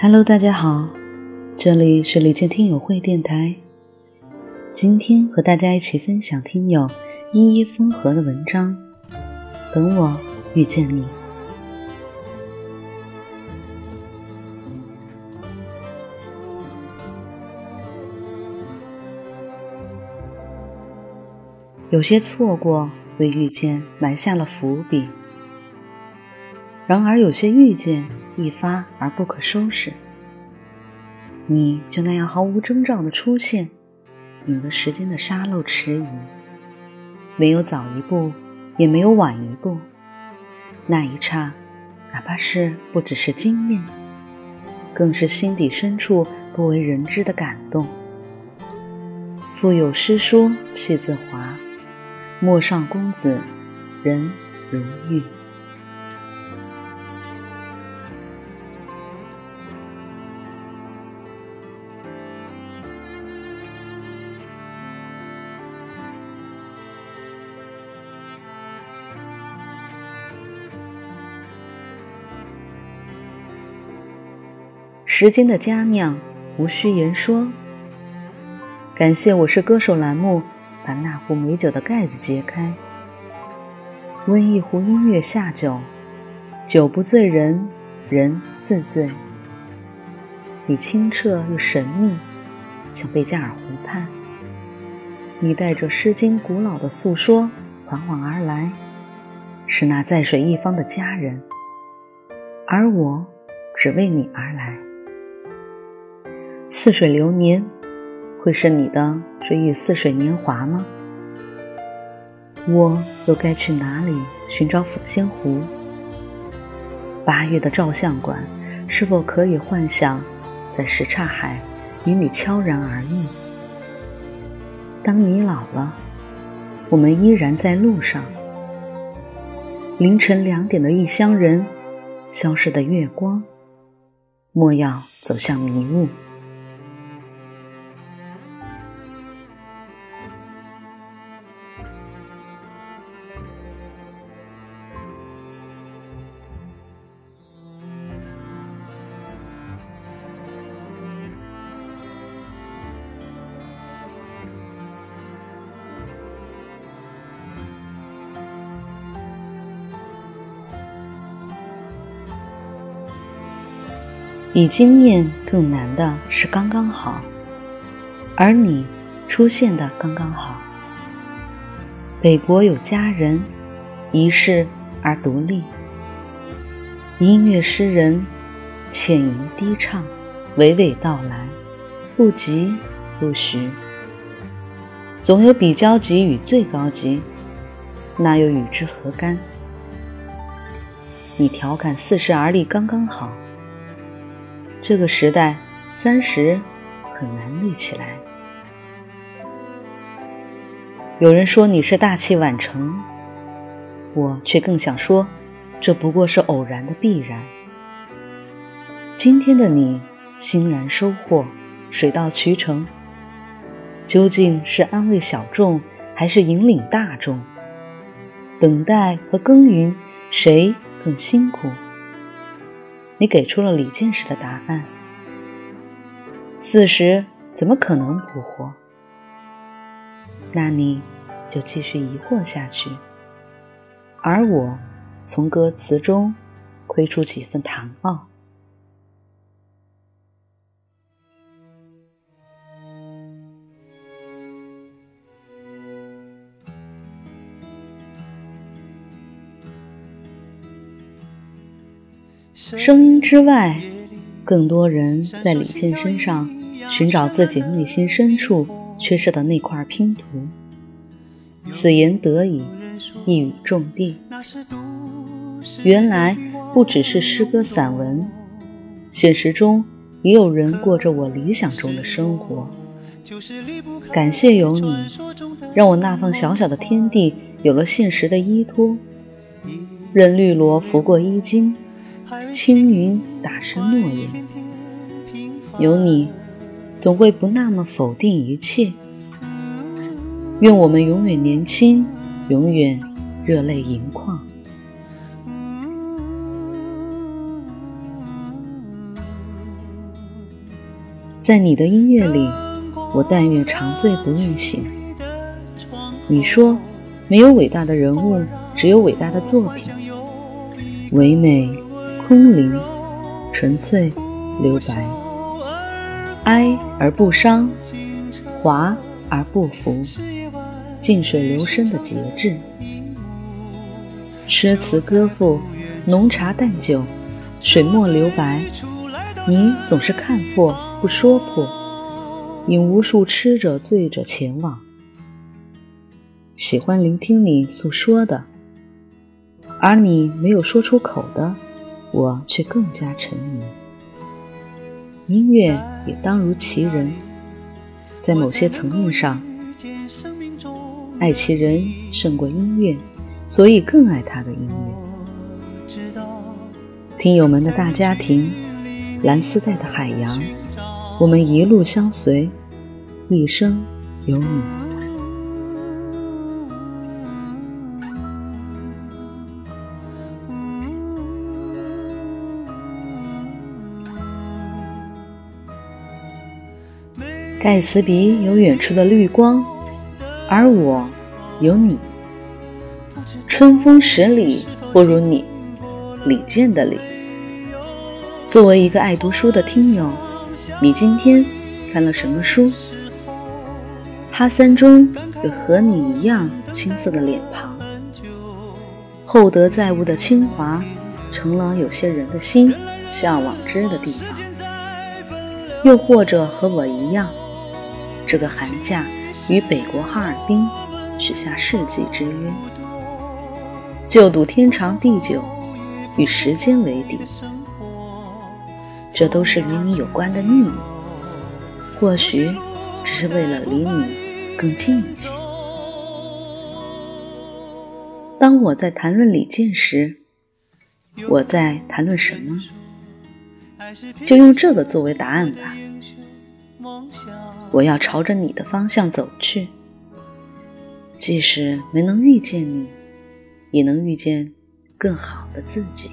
Hello，大家好，这里是李健听友会电台。今天和大家一起分享听友依依风和的文章。等我遇见你。有些错过为遇见埋下了伏笔，然而有些遇见一发而不可收拾。你就那样毫无征兆的出现，引得时间的沙漏迟疑，没有早一步。也没有晚一步，那一刹，哪怕是不只是惊艳，更是心底深处不为人知的感动。腹有诗书气自华，陌上公子人如玉。时间的佳酿，无需言说。感谢我是歌手栏目把那壶美酒的盖子揭开，温一壶音乐下酒，酒不醉人，人自醉。你清澈又神秘，像贝加尔湖畔。你带着《诗经》古老的诉说缓缓而来，是那在水一方的佳人，而我只为你而来。似水流年，会是你的追忆似水年华吗？我又该去哪里寻找抚仙湖？八月的照相馆，是否可以幻想在什刹海与你悄然而遇？当你老了，我们依然在路上。凌晨两点的异乡人，消失的月光，莫要走向迷雾。比经验更难的是刚刚好，而你出现的刚刚好。北国有佳人，一世而独立。音乐诗人，浅吟低唱，娓娓道来，不急不徐。总有比交集与最高级，那又与之何干？你调侃四十而立刚刚好。这个时代，三十很难立起来。有人说你是大器晚成，我却更想说，这不过是偶然的必然。今天的你欣然收获，水到渠成。究竟是安慰小众，还是引领大众？等待和耕耘，谁更辛苦？你给出了李进士的答案。四十怎么可能不惑？那你就继续疑惑下去，而我从歌词中窥出几分唐傲。声音之外，更多人在李健身上寻找自己内心深处缺失的那块拼图。此言得以一语中的。原来不只是诗歌散文，现实中也有人过着我理想中的生活。感谢有你，让我那方小小的天地有了现实的依托。任绿萝拂过衣襟。青云打湿诺言，有你，总会不那么否定一切。愿我们永远年轻，永远热泪盈眶。在你的音乐里，我但愿长醉不愿醒。你说，没有伟大的人物，只有伟大的作品。唯美、空灵、纯粹、留白，哀而不伤，华而不浮，静水流深的节制。诗词歌赋，浓茶淡酒，水墨留白，你总是看破不说破，引无数痴者醉者前往。喜欢聆听你诉说的。而你没有说出口的，我却更加沉迷。音乐也当如其人，在某些层面上，爱其人胜过音乐，所以更爱他的音乐。听友们的大家庭，蓝丝带的海洋，我们一路相随，一生有你。盖茨比有远处的绿光，而我有你。春风十里不如你，李健的李。作为一个爱读书的听友，你今天看了什么书？哈三中有和你一样青涩的脸庞，厚德载物的清华，成了有些人的心向往之的地方。又或者和我一样。这个寒假，与北国哈尔滨许下世纪之约，就赌天长地久，与时间为敌。这都是与你有关的秘密，或许只是为了离你更近一些。当我在谈论李健时，我在谈论什么？就用这个作为答案吧。我要朝着你的方向走去，即使没能遇见你，也能遇见更好的自己。